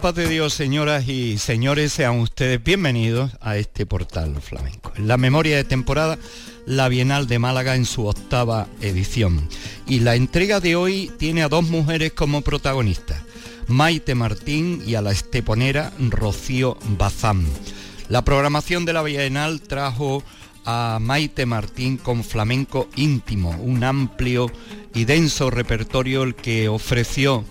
paz de Dios, señoras y señores, sean ustedes bienvenidos a este portal flamenco. En la memoria de temporada, la Bienal de Málaga en su octava edición. Y la entrega de hoy tiene a dos mujeres como protagonistas, Maite Martín y a la esteponera Rocío Bazán. La programación de la Bienal trajo a Maite Martín con flamenco íntimo, un amplio y denso repertorio el que ofreció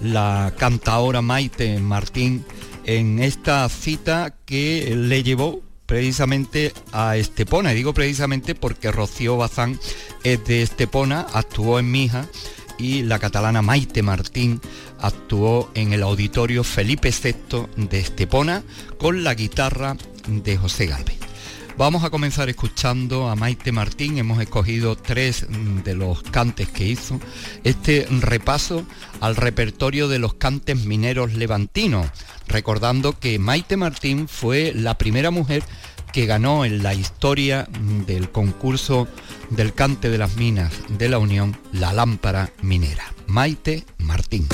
la cantaora Maite Martín en esta cita que le llevó precisamente a Estepona. Y digo precisamente porque Rocío Bazán es de Estepona, actuó en Mija y la catalana Maite Martín actuó en el auditorio Felipe VI de Estepona con la guitarra de José Galvez. Vamos a comenzar escuchando a Maite Martín, hemos escogido tres mm, de los cantes que hizo, este repaso al repertorio de los cantes mineros levantinos, recordando que Maite Martín fue la primera mujer que ganó en la historia mm, del concurso del cante de las minas de la Unión la lámpara minera. Maite Martín.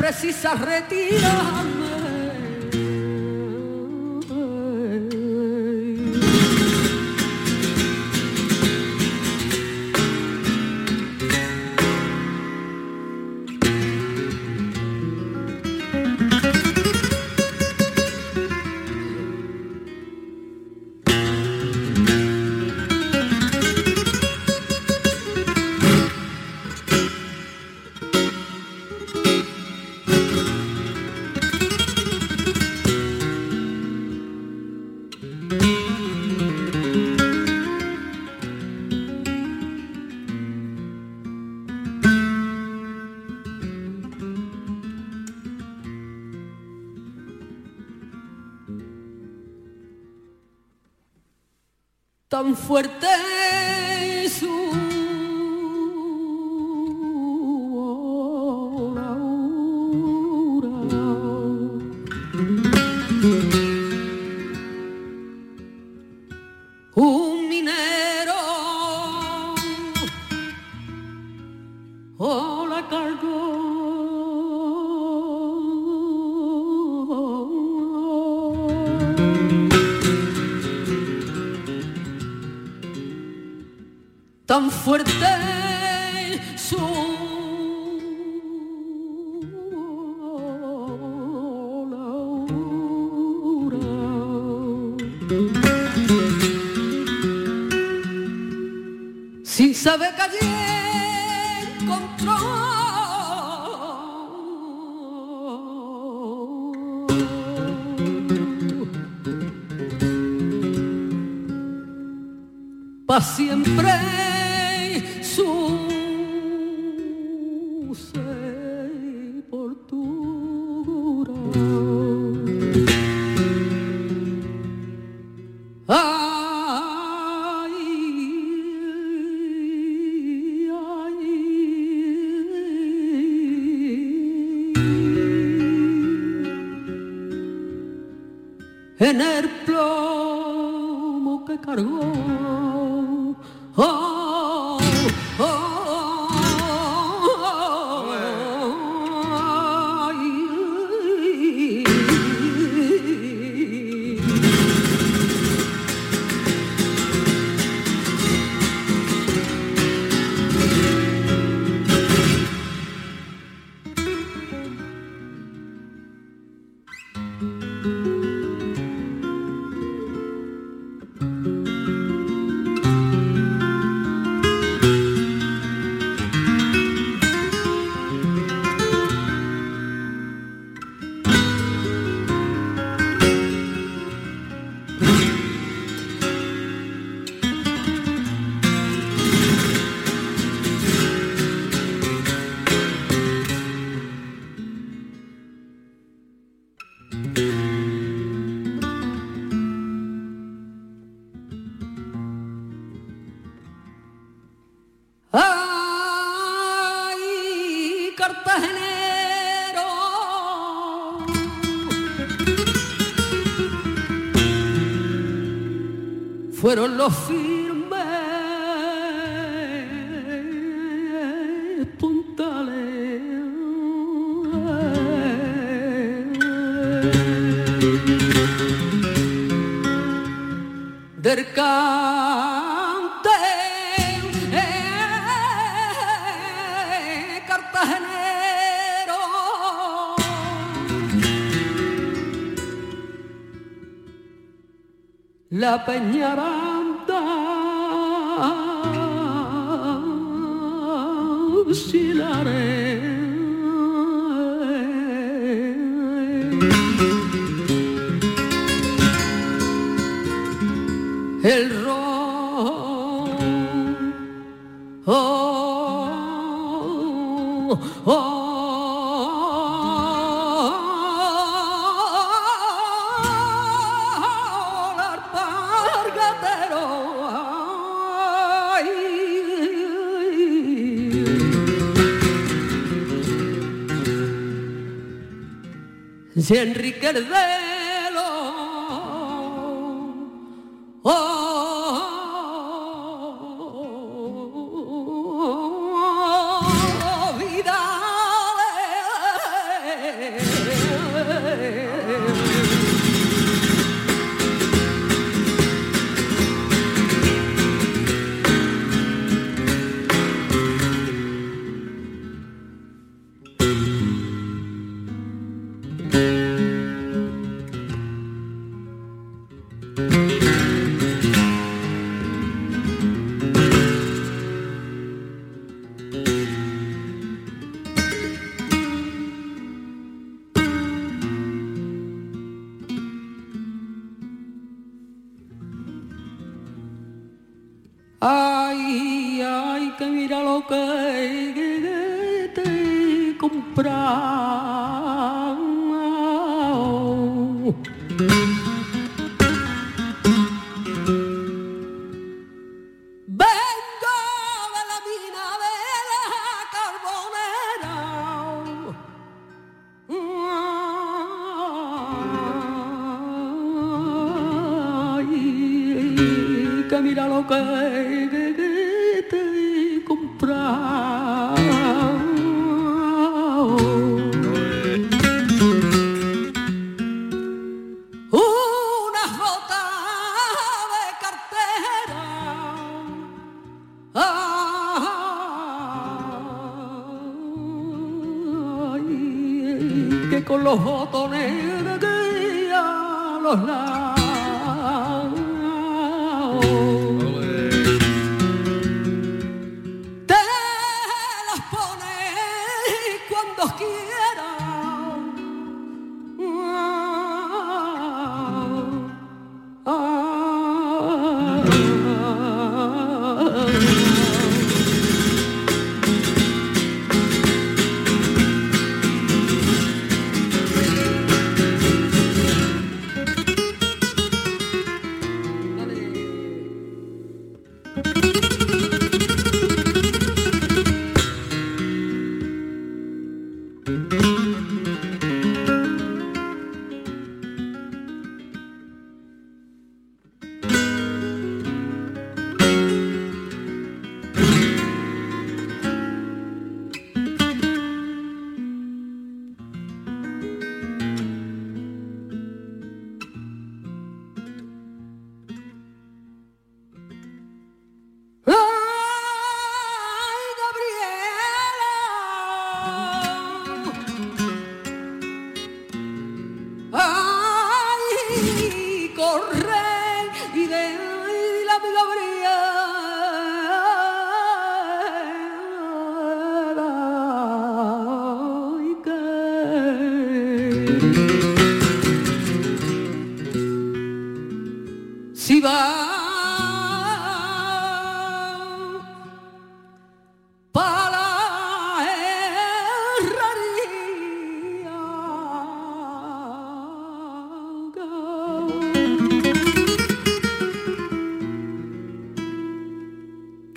Precisa retirar fuerte tan fuerte su sin saber que allí encontró pa siempre fueron los firmes puntales del cante cartagenero. La peñara Enrique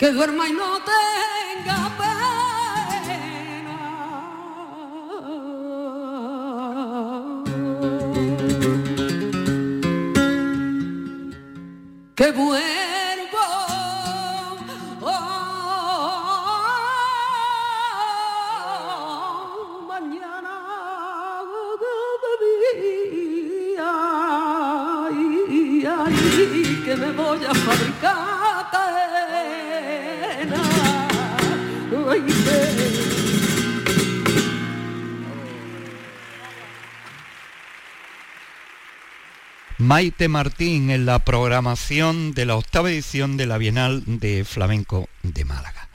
Que duerma y no tenga pena. Que vuelvo Maite Martín en la programación de la octava edición de la Bienal de Flamenco de Málaga.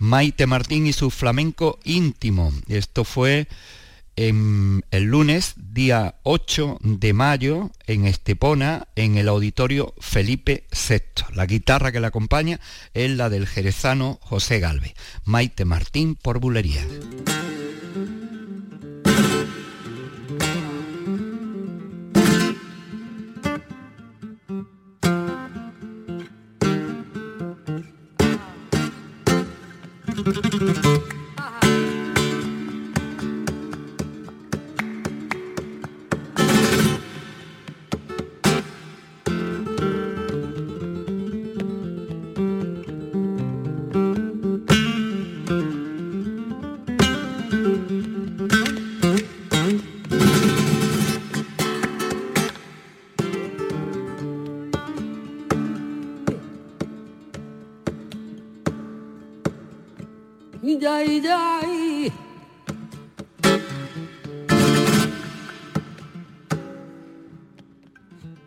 Maite Martín y su flamenco íntimo. Esto fue en el lunes, día 8 de mayo, en Estepona, en el auditorio Felipe VI. La guitarra que la acompaña es la del jerezano José Galvez. Maite Martín por bulería.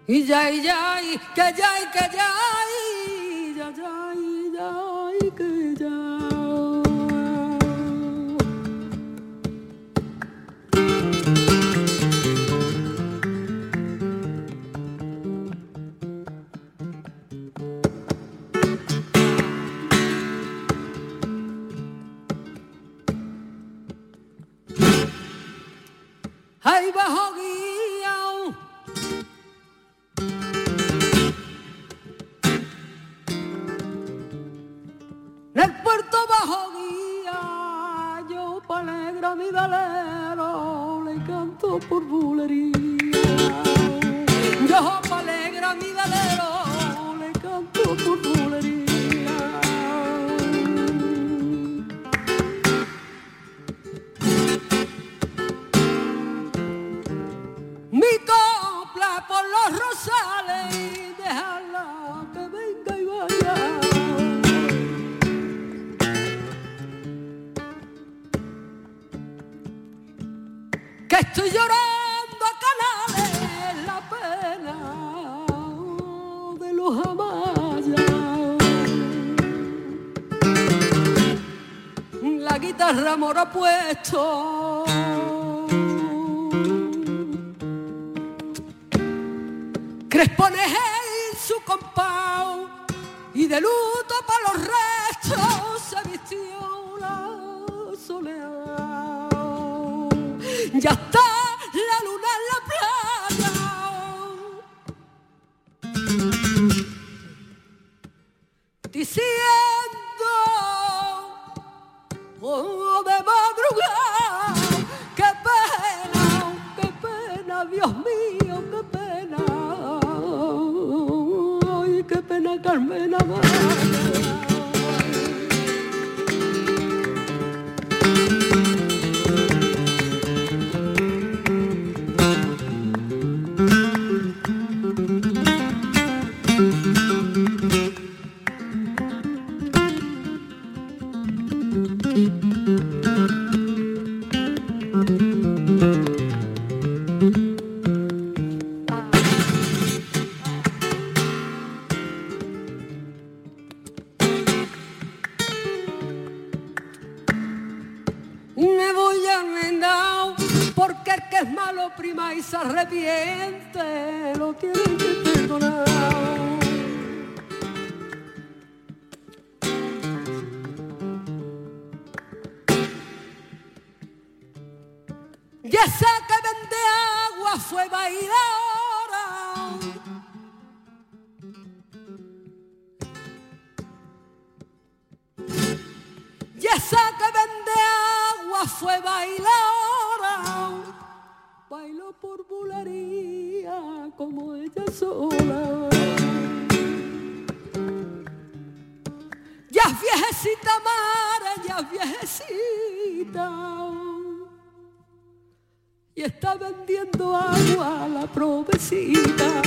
जाई जाई के जाई के जाई está vendiendo agua a la provecita.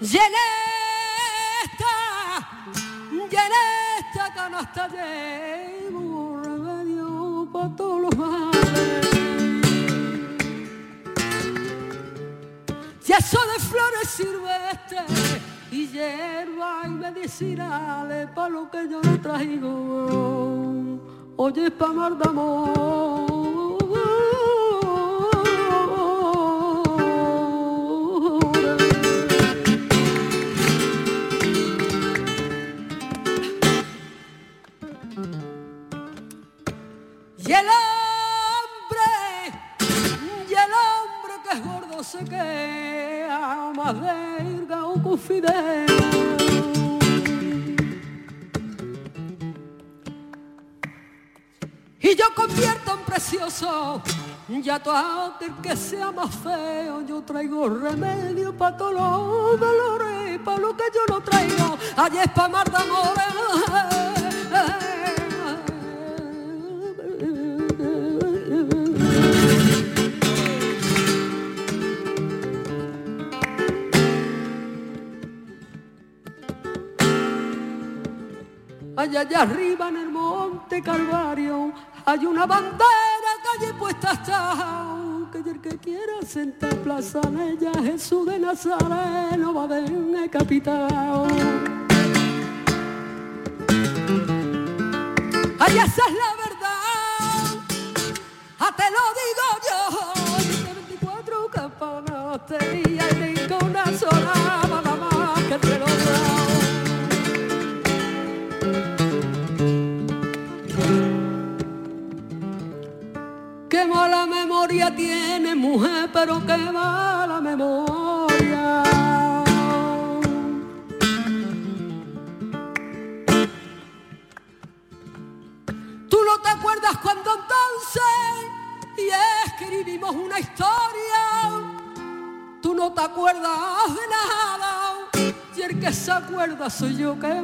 Llené esta canasta llevo remedio para todos los males. Y eso de flores silvestres y hierba y medicinales para lo que yo no traigo. Oye, pa' mar de Y Y yo convierto en precioso ya todo aquel que sea más feo, yo traigo remedio para todos los dolores, para lo que yo no traigo, allí es para mar de Allá, allá arriba en el monte Calvario hay una bandera que allí puesta está. Que el que quiera sentar plaza en ella, Jesús de Nazareno va a ver capitán. Ay, esa es la verdad, ah, te lo digo yo. De 24 campanas tenía y ninguna sola, pero qué mala memoria. Tú no te acuerdas cuando entonces y escribimos una historia. Tú no te acuerdas de nada. Y el que se acuerda soy yo, qué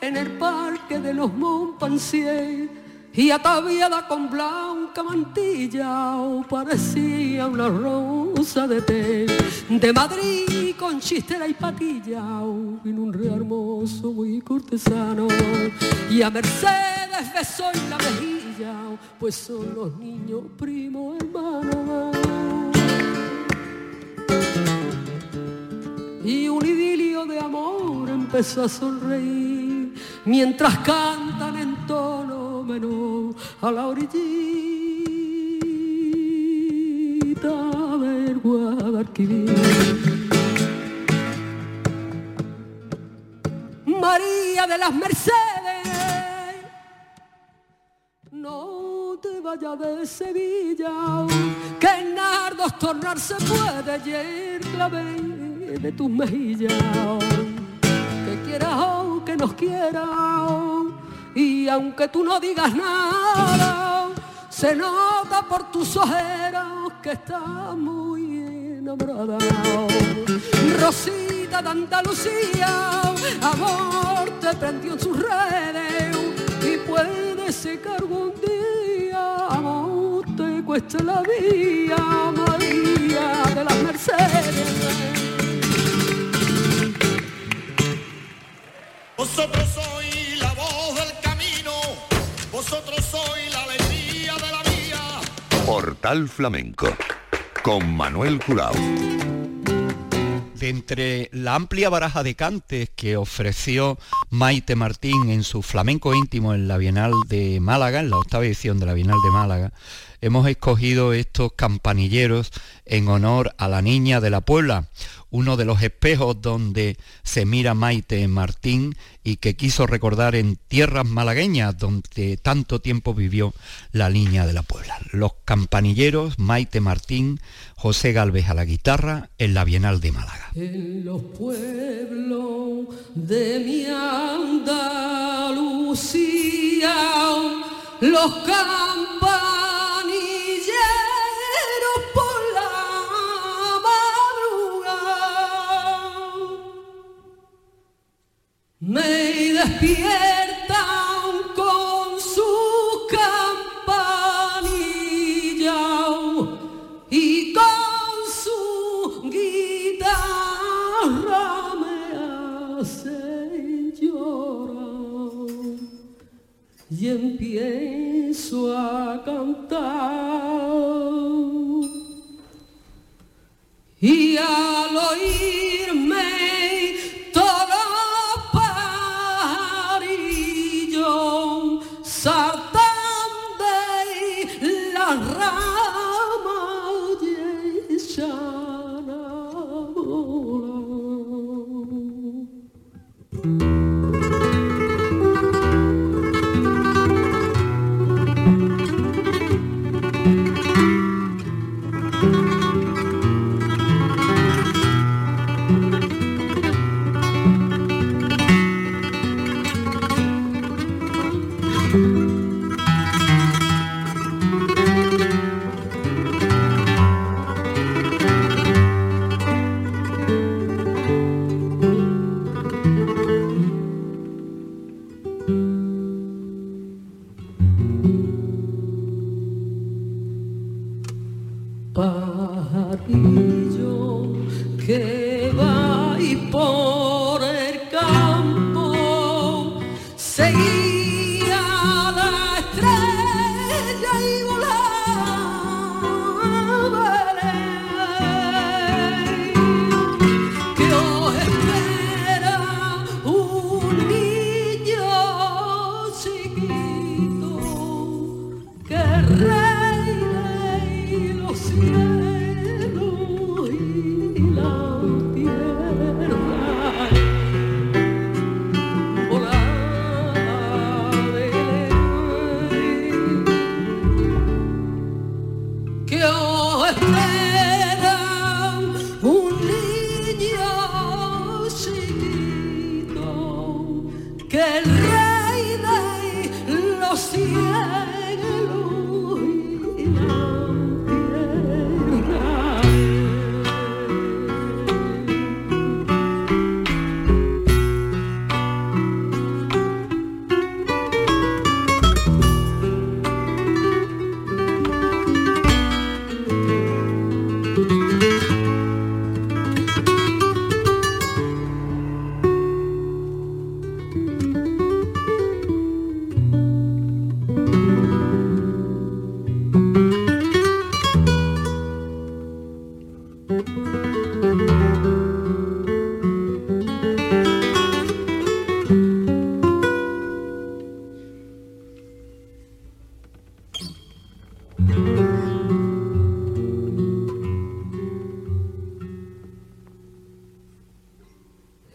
En el parque de los Montpensier. Y ataviada con blanca mantilla parecía una rosa de té de Madrid con chistera y patilla en un río hermoso muy cortesano. Y a Mercedes besó en la mejilla pues son los niños primos hermanos y un idilio de amor empezó a sonreír mientras cantan en tono menor a la orillita del Guadalquivir. María de las Mercedes, no te vayas de Sevilla, que en Nardos tornarse puede y el clavel de tus mejillas, que nos quieras, y aunque tú no digas nada, se nota por tus ojeras que estás muy enamorada. Rosita de Andalucía, amor te prendió en sus redes, y puede que algún día, amor, te cueste la vida, María de las Mercedes. Vosotros sois la voz del camino, vosotros sois la alegría de la vía. Portal Flamenco con Manuel Curao. De entre la amplia baraja de cantes que ofreció Maite Martín en su flamenco íntimo en la Bienal de Málaga, en la octava edición de la Bienal de Málaga, hemos escogido estos campanilleros en honor a la niña de la Puebla, uno de los espejos donde se mira Maite Martín y que quiso recordar en tierras malagueñas donde tanto tiempo vivió la niña de la Puebla. Los campanilleros, Maite Martín, José Galvez a la guitarra en la Bienal de Málaga. En los pueblos de mi Andalucía, los me seguir.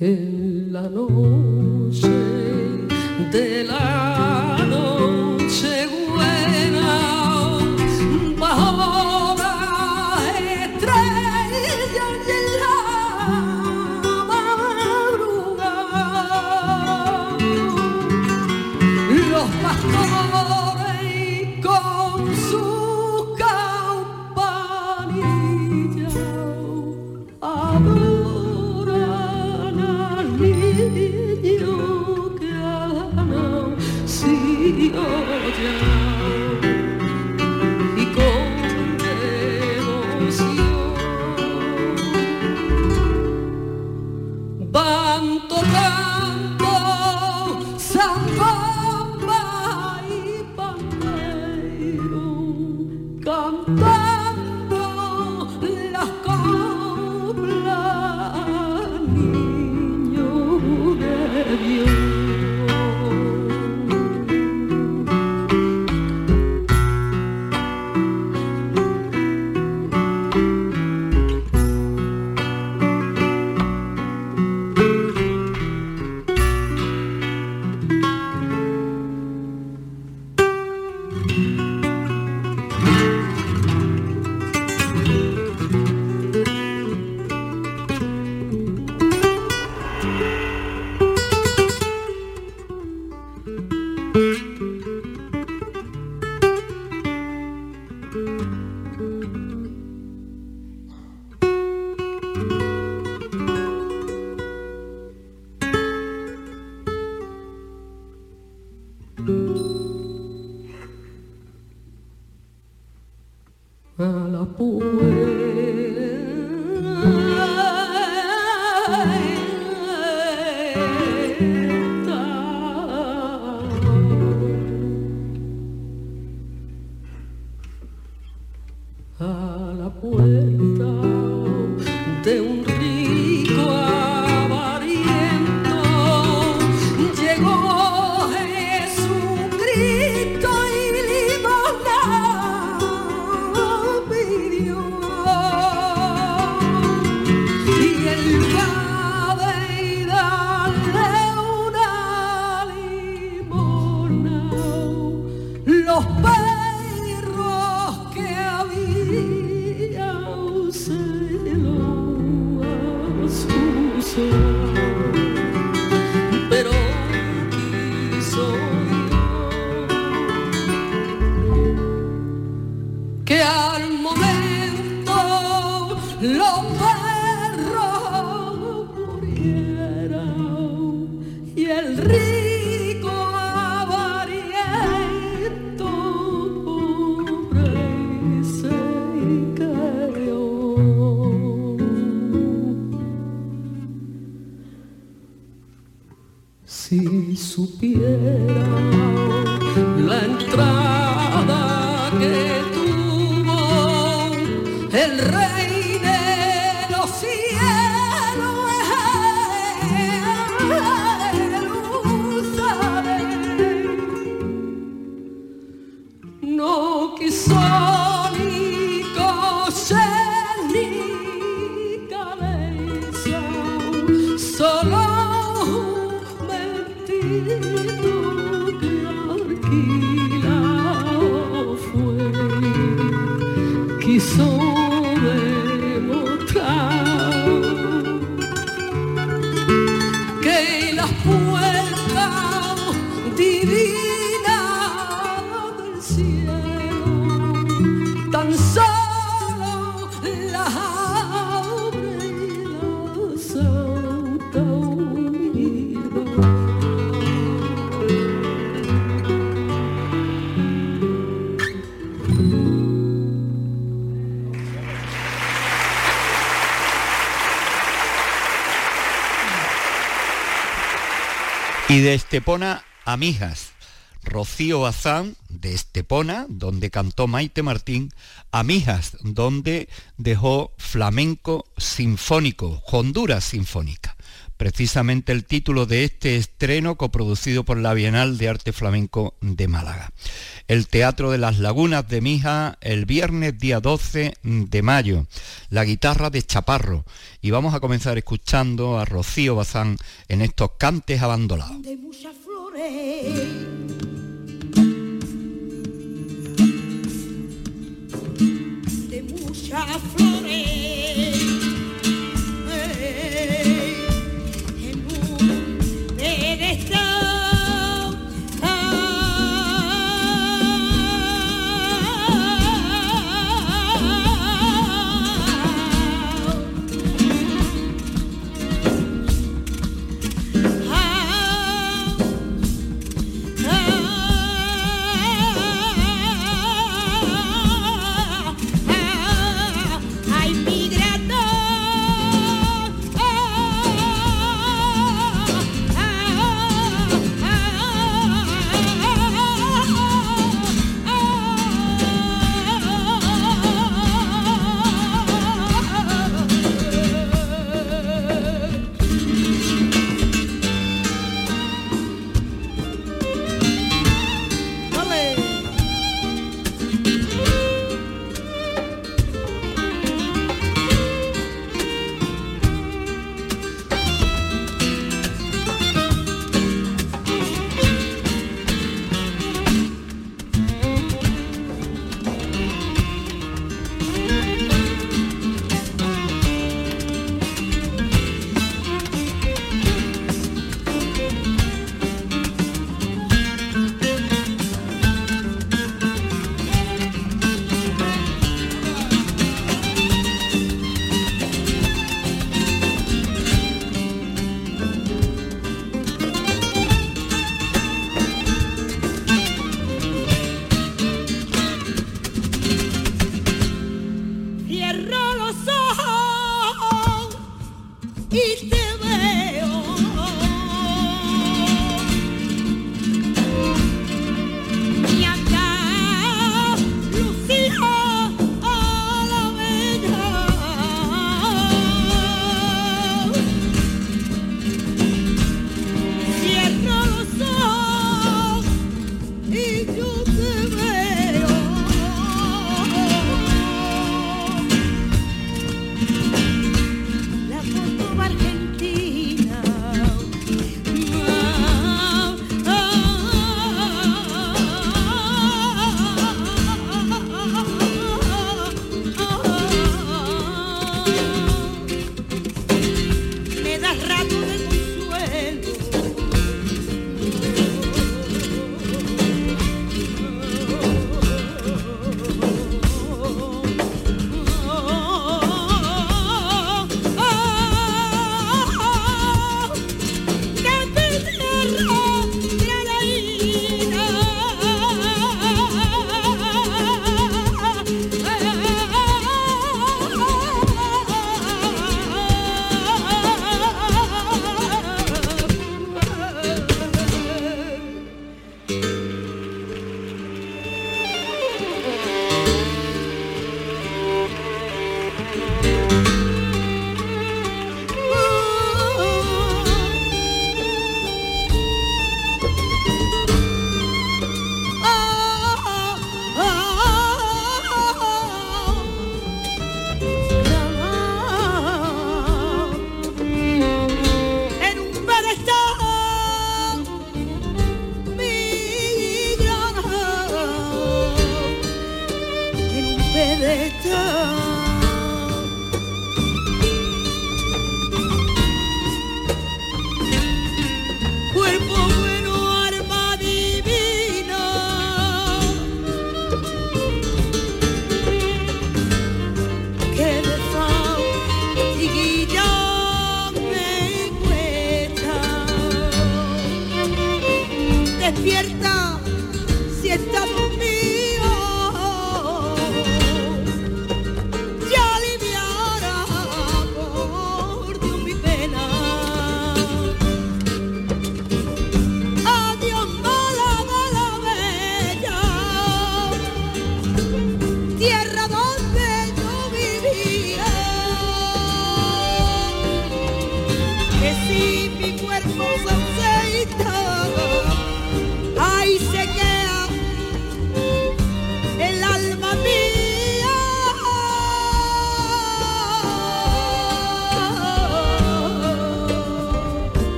You 不会。De Estepona a Mijas, Rocío Bazán de Estepona, donde cantó Maite Martín, a Mijas, donde dejó flamenco sinfónico, Honduras Sinfónica. Precisamente el título de este estreno coproducido por la Bienal de Arte Flamenco de Málaga. El Teatro de las Lagunas de Mija el viernes día 12 de mayo. La guitarra de Chaparro. Y vamos a comenzar escuchando a Rocío Bazán en estos cantes abandonados. De flores. Flores. Y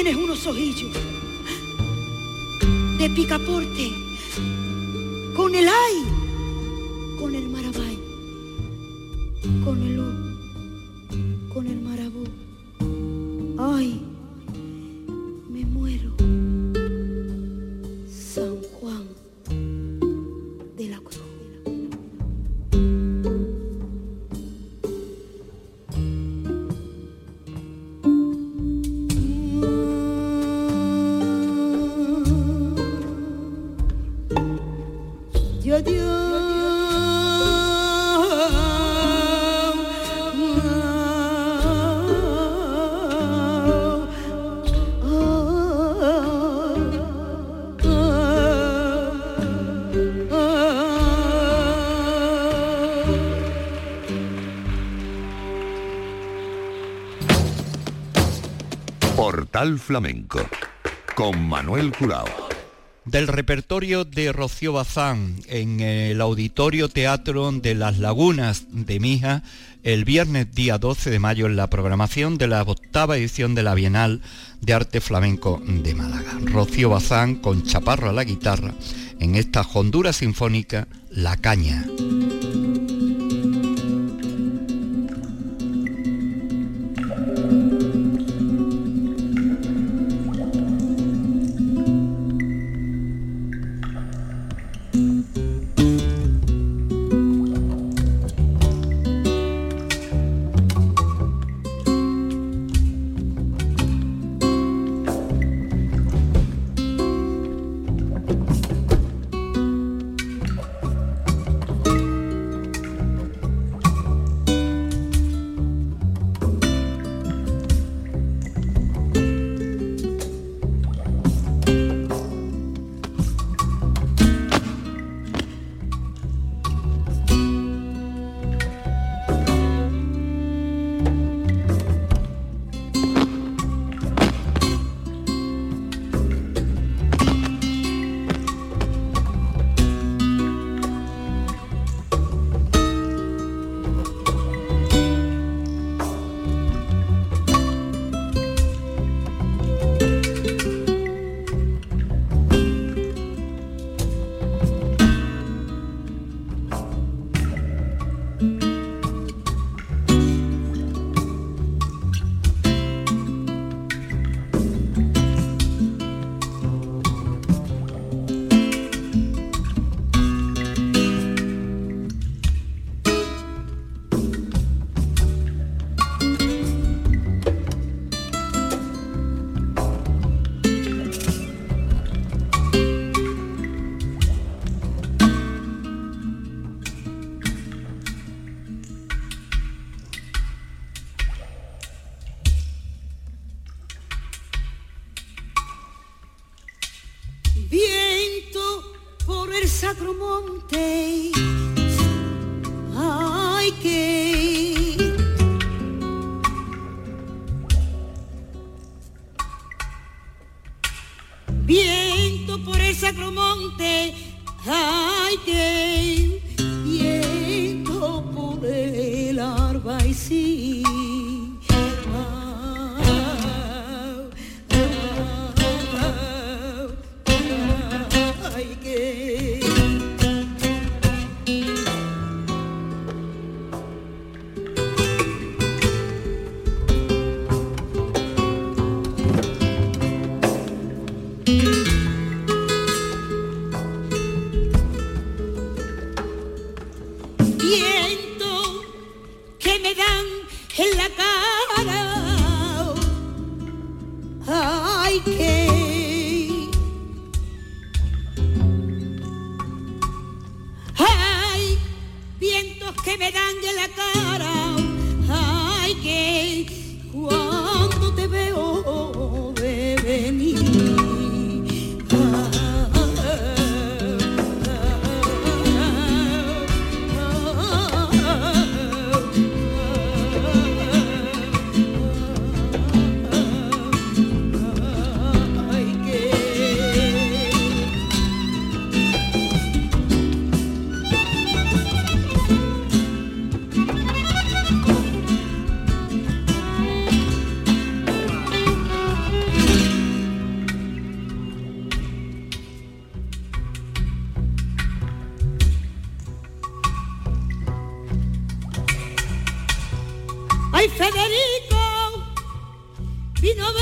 tienes unos ojillos de picaporte con el ay, con el marabay, con el o, Portal Flamenco con Manuel Curao. Del repertorio de Rocío Bazán en el Auditorio Teatro de las Lagunas de Mija el viernes día 12 de mayo en la programación de la octava edición de la Bienal de Arte Flamenco de Málaga. Rocío Bazán con Chaparro a la guitarra en esta Honduras Sinfónica La Caña. Monte, ay que Federico vino a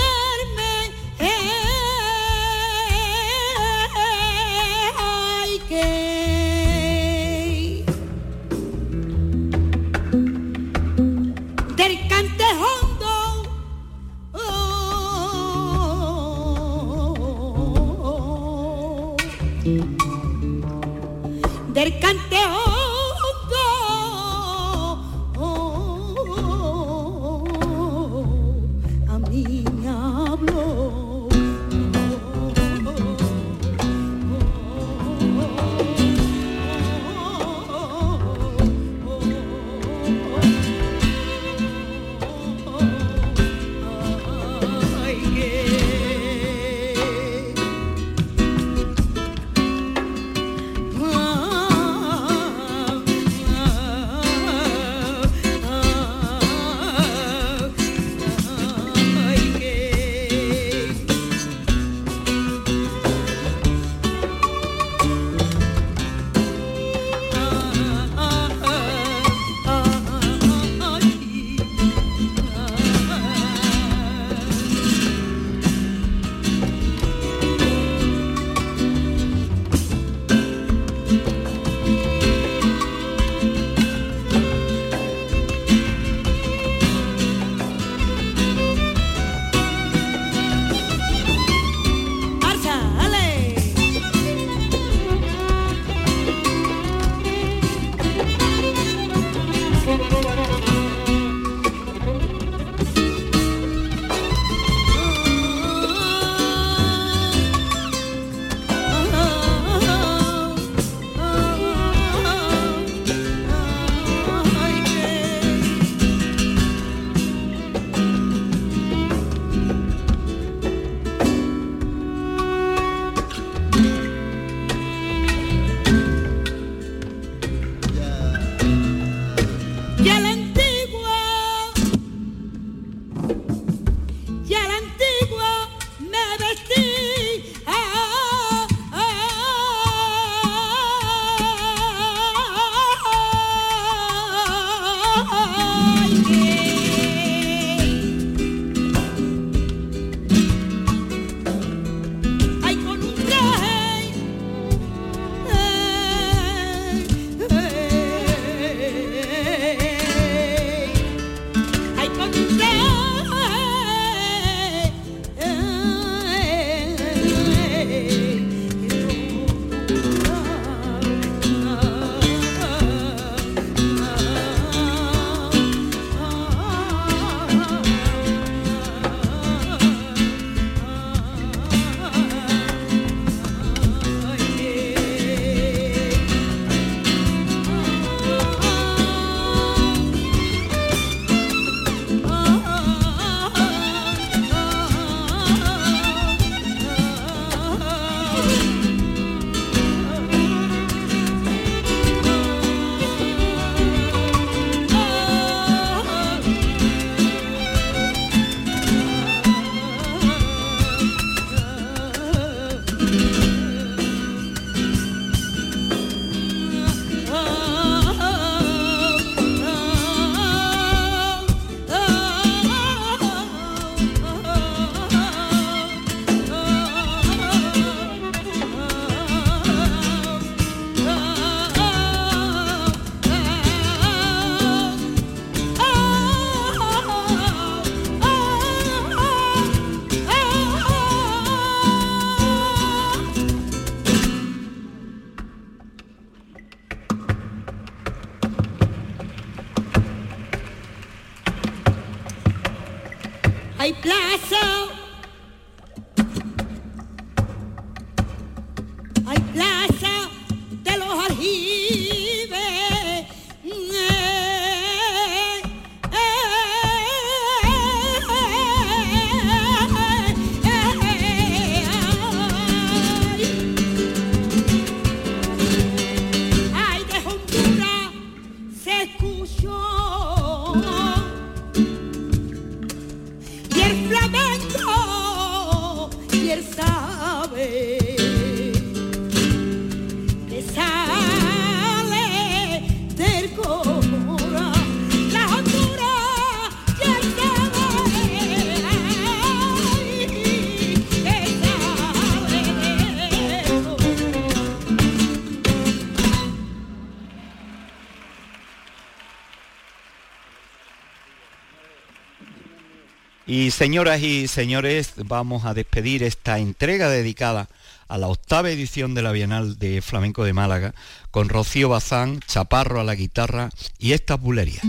Y señoras y señores, vamos a despedir esta entrega dedicada a la octava edición de la Bienal de Flamenco de Málaga con Rocío Bazán, Chaparro a la guitarra y estas bulerías.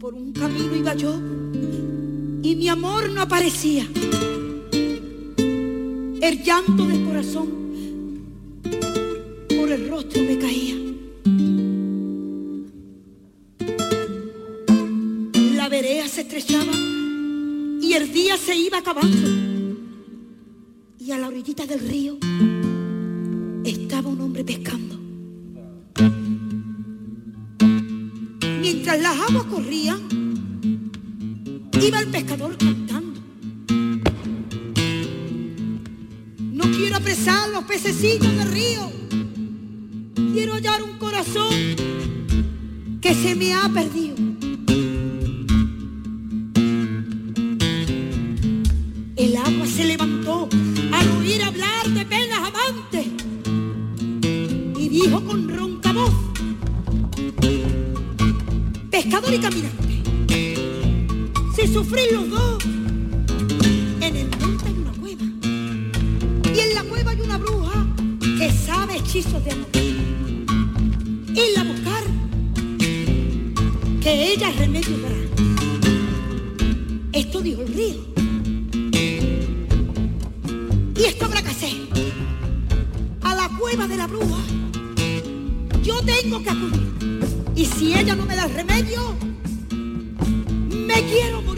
Por un camino iba yo y mi amor no aparecía. El llanto del corazón por el rostro me caía. Se estrechaba y el día se iba acabando. Y a la orillita del río estaba un hombre pescando. Mientras las aguas corrían, iba el pescador cantando. No quiero apresar los pececillos del río. Quiero hallar un corazón que se me ha perdido. Si sufrís los dos, en el monte hay una cueva y en la cueva hay una bruja que sabe hechizos de amor. Irla a buscar, que ella remedio dará. Esto dijo el río. Y esto habrá que. A la cueva de la bruja. Yo tengo que acudir. Y si ella no me da remedio, me quiero morir.